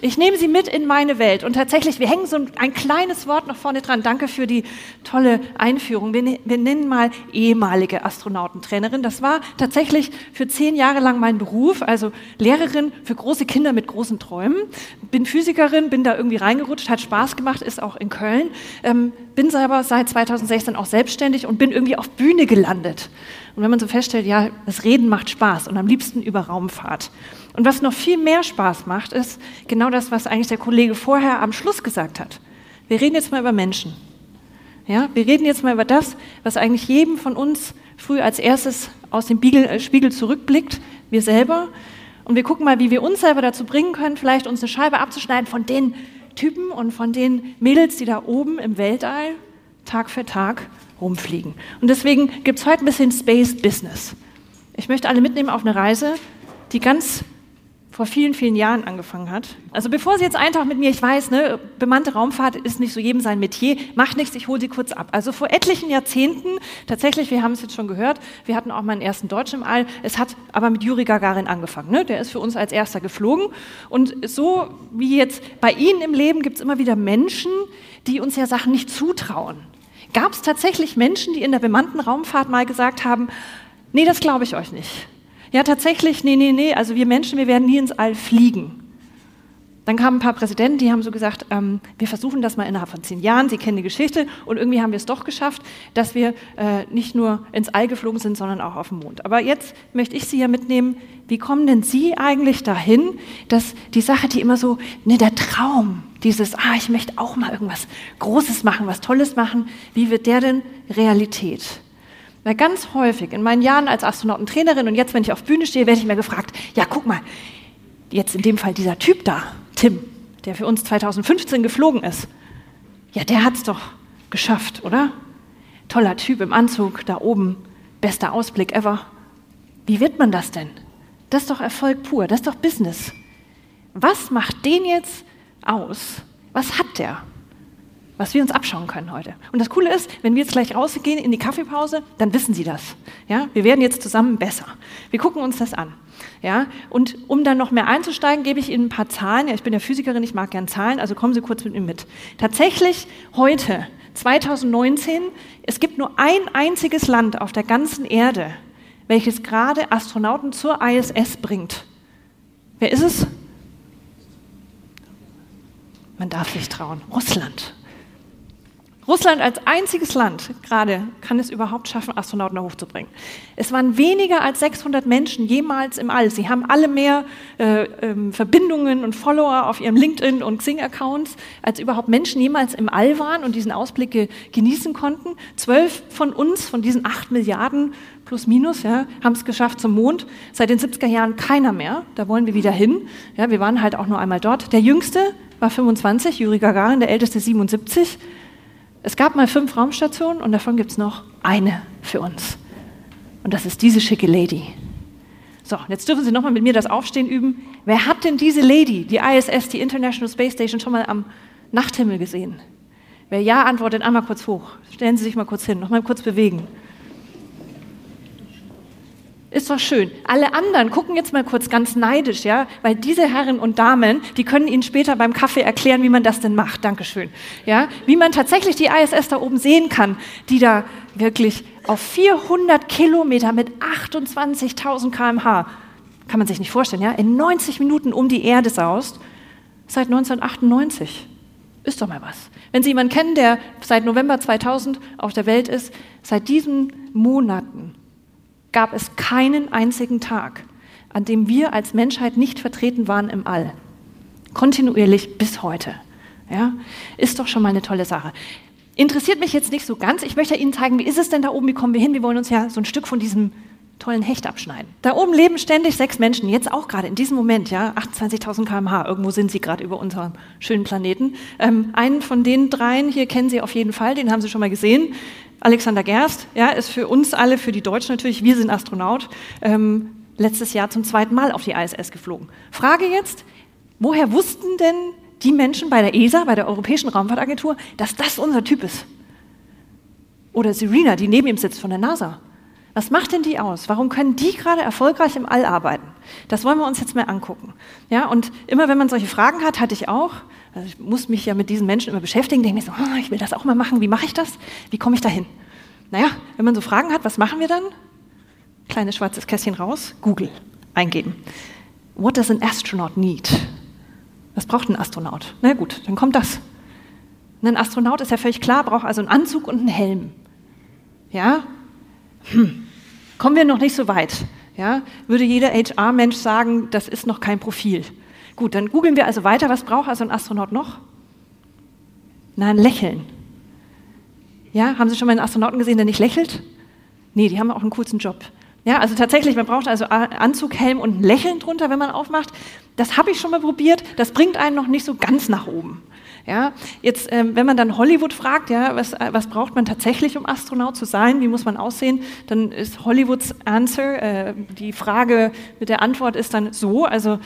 Ich nehme Sie mit in meine Welt und tatsächlich, wir hängen so ein kleines Wort noch vorne dran. Danke für die tolle Einführung. Wir, ne-, wir, nennen mal ehemalige Astronautentrainerin. Das war tatsächlich für zehn Jahre lang mein Beruf, also Lehrerin für große Kinder mit großen Träumen. Bin Physikerin, bin da irgendwie reingerutscht, hat Spaß gemacht, ist auch in Köln. Ähm, bin selber seit 2016 auch selbstständig und bin irgendwie auf Bühne gelandet. Und wenn man so feststellt, ja, das Reden macht Spaß und am liebsten über Raumfahrt. Und was noch viel mehr Spaß macht, ist genau das, was eigentlich der Kollege vorher am Schluss gesagt hat. Wir reden jetzt mal über Menschen. Ja, wir reden jetzt mal über das, was eigentlich jedem von uns früh als erstes aus dem Spiegel, äh, zurückblickt, wir selber. Und wir gucken mal, wie wir uns selber dazu bringen können, vielleicht uns eine Scheibe abzuschneiden von den Typen und von den Mädels, die da oben im Weltall Tag für Tag rumfliegen. Und deswegen gibt es heute ein bisschen Space Business. Ich möchte alle mitnehmen auf eine Reise, die ganz vor vielen, vielen Jahren angefangen hat. Also bevor Sie jetzt eintauchen mit mir, ich weiß, ne, bemannte Raumfahrt ist nicht so jedem sein Metier, macht nichts, ich hole Sie kurz ab. Also vor etlichen Jahrzehnten, tatsächlich, wir haben es jetzt schon gehört, wir hatten auch mal einen ersten Deutschen im All, es hat aber mit Juri Gagarin angefangen. Ne? Der ist für uns als erster geflogen. Und so wie jetzt bei Ihnen im Leben gibt es immer wieder Menschen, die uns ja Sachen nicht zutrauen. Gab es tatsächlich Menschen, die in der bemannten Raumfahrt mal gesagt haben, nee, das glaube ich euch nicht. Ja, tatsächlich, nee, nee, nee, also wir Menschen, wir werden nie ins All fliegen. Dann kamen ein paar Präsidenten, die haben so gesagt, ähm, wir versuchen das mal innerhalb von zehn Jahren, Sie kennen die Geschichte und irgendwie haben wir es doch geschafft, dass wir äh, nicht nur ins All geflogen sind, sondern auch auf den Mond. Aber jetzt möchte ich Sie ja mitnehmen, wie kommen denn Sie eigentlich dahin, dass die Sache, die immer so, ne, der Traum, dieses, ah, ich möchte auch mal irgendwas Großes machen, was Tolles machen, wie wird der denn Realität? Weil ganz häufig in meinen Jahren als Astronautentrainerin und jetzt, wenn ich auf Bühne stehe, werde ich mir gefragt, ja, guck mal, jetzt in dem Fall dieser Typ da, Tim, der für uns 2015 geflogen ist, ja, der hat es doch geschafft, oder? Toller Typ im Anzug, da oben, bester Ausblick ever. Wie wird man das denn? Das ist doch Erfolg pur, das ist doch Business. Was macht den jetzt aus? Was hat der? Was wir uns abschauen können heute. Und das Coole ist, wenn wir jetzt gleich rausgehen in die Kaffeepause, dann wissen Sie das. Ja, wir werden jetzt zusammen besser. Wir gucken uns das an. Ja, und um dann noch mehr einzusteigen, gebe ich Ihnen ein paar Zahlen. Ja, ich bin ja Physikerin, ich mag gern Zahlen, also kommen Sie kurz mit mir mit. Tatsächlich heute, 2019, es gibt nur ein einziges Land auf der ganzen Erde, welches gerade Astronauten zur ISS bringt. Wer ist es? Man darf sich trauen. Russland. Russland als einziges Land gerade kann es überhaupt schaffen, Astronauten da hochzubringen. Es waren weniger als 600 Menschen jemals im All. Sie haben alle mehr äh, äh, Verbindungen und Follower auf ihrem LinkedIn- und Xing-Accounts, als überhaupt Menschen jemals im All waren und diesen Ausblick genießen konnten. Zwölf von uns, von diesen acht Milliarden plus minus, ja, haben es geschafft zum Mond. Seit den 70er Jahren keiner mehr. Da wollen wir wieder hin. Ja, wir waren halt auch nur einmal dort. Der Jüngste war 25, Juri Gagarin, der Älteste 77. Es gab mal fünf Raumstationen und davon gibt es noch eine für uns. Und das ist diese schicke Lady. So, jetzt dürfen Sie nochmal mit mir das Aufstehen üben. Wer hat denn diese Lady, die ISS, die International Space Station, schon mal am Nachthimmel gesehen? Wer ja antwortet, einmal kurz hoch. Stellen Sie sich mal kurz hin, nochmal kurz bewegen. Ist doch schön. Alle anderen gucken jetzt mal kurz ganz neidisch, ja, weil diese Herren und Damen, die können Ihnen später beim Kaffee erklären, wie man das denn macht. Dankeschön. Ja, wie man tatsächlich die ISS da oben sehen kann, die da wirklich auf 400 Kilometer mit 28.000 km/h, kann man sich nicht vorstellen, ja, in 90 Minuten um die Erde saust, seit 1998. Ist doch mal was. Wenn Sie jemanden kennen, der seit November 2000 auf der Welt ist, seit diesen Monaten gab es keinen einzigen Tag, an dem wir als Menschheit nicht vertreten waren im All. Kontinuierlich bis heute. Ja, ist doch schon mal eine tolle Sache. Interessiert mich jetzt nicht so ganz. Ich möchte Ihnen zeigen, wie ist es denn da oben, wie kommen wir hin? Wir wollen uns ja so ein Stück von diesem tollen Hecht abschneiden. Da oben leben ständig sechs Menschen, jetzt auch gerade in diesem Moment, ja, 28.000 km/h, irgendwo sind sie gerade über unserem schönen Planeten. Ähm, einen von den dreien hier kennen Sie auf jeden Fall, den haben Sie schon mal gesehen. Alexander Gerst, ja, ist für uns alle, für die Deutschen natürlich, wir sind Astronaut, ähm, letztes Jahr zum zweiten Mal auf die ISS geflogen. Frage jetzt, woher wussten denn die Menschen bei der ESA, bei der Europäischen Raumfahrtagentur, dass das unser Typ ist? Oder Serena, die neben ihm sitzt von der NASA. Was macht denn die aus? Warum können die gerade erfolgreich im All arbeiten? Das wollen wir uns jetzt mal angucken. Ja, und immer wenn man solche Fragen hat, hatte ich auch, also ich muss mich ja mit diesen Menschen immer beschäftigen, denke mir so, oh, ich will das auch mal machen, wie mache ich das? Wie komme ich da hin? Naja, wenn man so Fragen hat, was machen wir dann? Kleines schwarzes Kästchen raus, Google eingeben. What does an astronaut need? Was braucht ein Astronaut? Na gut, dann kommt das. Ein Astronaut ist ja völlig klar, braucht also einen Anzug und einen Helm. Ja? Hm. Kommen wir noch nicht so weit. Ja? Würde jeder HR-Mensch sagen, das ist noch kein Profil. Gut, dann googeln wir also weiter. Was braucht also ein Astronaut noch? Na, ein Lächeln. Ja, haben Sie schon mal einen Astronauten gesehen, der nicht lächelt? Nee, die haben auch einen coolsten Job. Ja, also tatsächlich, man braucht also Anzug, Helm und ein Lächeln drunter, wenn man aufmacht. Das habe ich schon mal probiert. Das bringt einen noch nicht so ganz nach oben. Ja, jetzt, ähm, wenn man dann Hollywood fragt, ja, was, äh, was braucht man tatsächlich, um Astronaut zu sein? Wie muss man aussehen? Dann ist Hollywoods Answer, äh, die Frage mit der Antwort ist dann so, also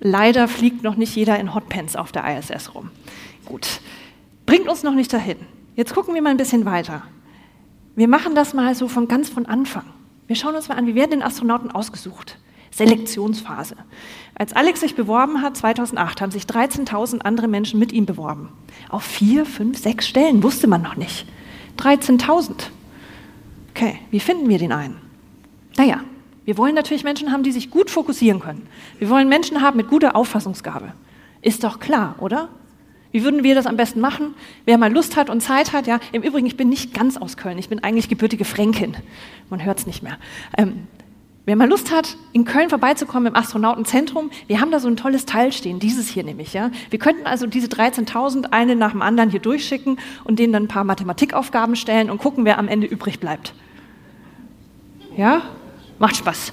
leider fliegt noch nicht jeder in Hotpants auf der ISS rum. Gut, bringt uns noch nicht dahin. Jetzt gucken wir mal ein bisschen weiter. Wir machen das mal so von ganz von Anfang. Wir schauen uns mal an, wie werden denn Astronauten ausgesucht? Selektionsphase. Als Alex sich beworben hat, 2008, haben sich 13.000 andere Menschen mit ihm beworben. Auf vier, fünf, sechs Stellen wusste man noch nicht. 13.000. Okay, wie finden wir den einen? Naja, wir wollen natürlich Menschen haben, die sich gut fokussieren können. Wir wollen Menschen haben mit guter Auffassungsgabe. Ist doch klar, oder? Wie würden wir das am besten machen? Wer mal Lust hat und Zeit hat, ja. Im Übrigen, ich bin nicht ganz aus Köln. Ich bin eigentlich gebürtige Fränkin. Man hört es nicht mehr. Ähm, Wer mal Lust hat, in Köln vorbeizukommen im Astronautenzentrum, wir haben da so ein tolles Teil stehen, dieses hier nämlich. Ja. Wir könnten also diese 13.000 eine nach dem anderen hier durchschicken und denen dann ein paar Mathematikaufgaben stellen und gucken, wer am Ende übrig bleibt. Ja, macht Spaß.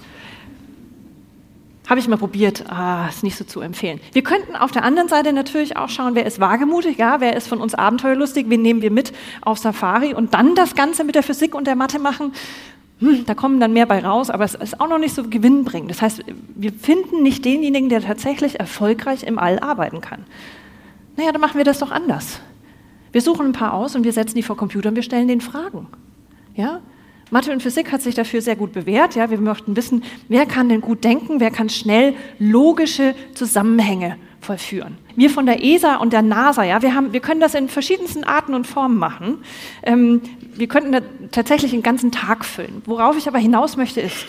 Habe ich mal probiert, ah, ist nicht so zu empfehlen. Wir könnten auf der anderen Seite natürlich auch schauen, wer ist wagemutig, ja, wer ist von uns abenteuerlustig, wen nehmen wir mit auf Safari und dann das Ganze mit der Physik und der Mathe machen hm, da kommen dann mehr bei raus, aber es ist auch noch nicht so gewinnbringend. Das heißt, wir finden nicht denjenigen, der tatsächlich erfolgreich im All arbeiten kann. Naja, dann machen wir das doch anders. Wir suchen ein paar aus und wir setzen die vor Computer und wir stellen den Fragen. Ja? Mathe und Physik hat sich dafür sehr gut bewährt. Ja? Wir möchten wissen, wer kann denn gut denken, wer kann schnell logische Zusammenhänge vollführen. Wir von der ESA und der NASA, ja, wir, haben, wir können das in verschiedensten Arten und Formen machen. Ähm, wir könnten da tatsächlich einen ganzen Tag füllen. Worauf ich aber hinaus möchte, ist,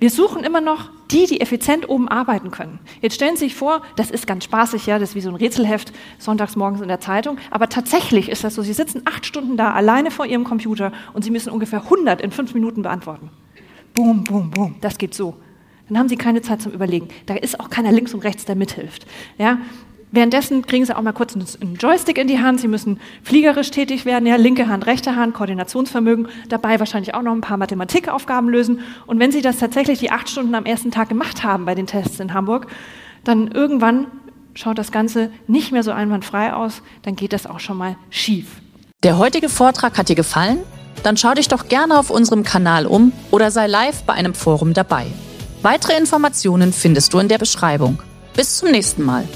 wir suchen immer noch die, die effizient oben arbeiten können. Jetzt stellen Sie sich vor, das ist ganz spaßig, ja, das ist wie so ein Rätselheft sonntags morgens in der Zeitung, aber tatsächlich ist das so, Sie sitzen acht Stunden da alleine vor Ihrem Computer und Sie müssen ungefähr 100 in fünf Minuten beantworten. Boom, boom, boom, das geht so. Dann haben Sie keine Zeit zum Überlegen. Da ist auch keiner links und rechts, der mithilft. Ja? Währenddessen kriegen Sie auch mal kurz einen Joystick in die Hand. Sie müssen fliegerisch tätig werden, ja, linke Hand, rechte Hand, Koordinationsvermögen, dabei wahrscheinlich auch noch ein paar Mathematikaufgaben lösen. Und wenn Sie das tatsächlich die acht Stunden am ersten Tag gemacht haben bei den Tests in Hamburg, dann irgendwann schaut das Ganze nicht mehr so einwandfrei aus, dann geht das auch schon mal schief. Der heutige Vortrag hat dir gefallen? Dann schau dich doch gerne auf unserem Kanal um oder sei live bei einem Forum dabei. Weitere Informationen findest du in der Beschreibung. Bis zum nächsten Mal.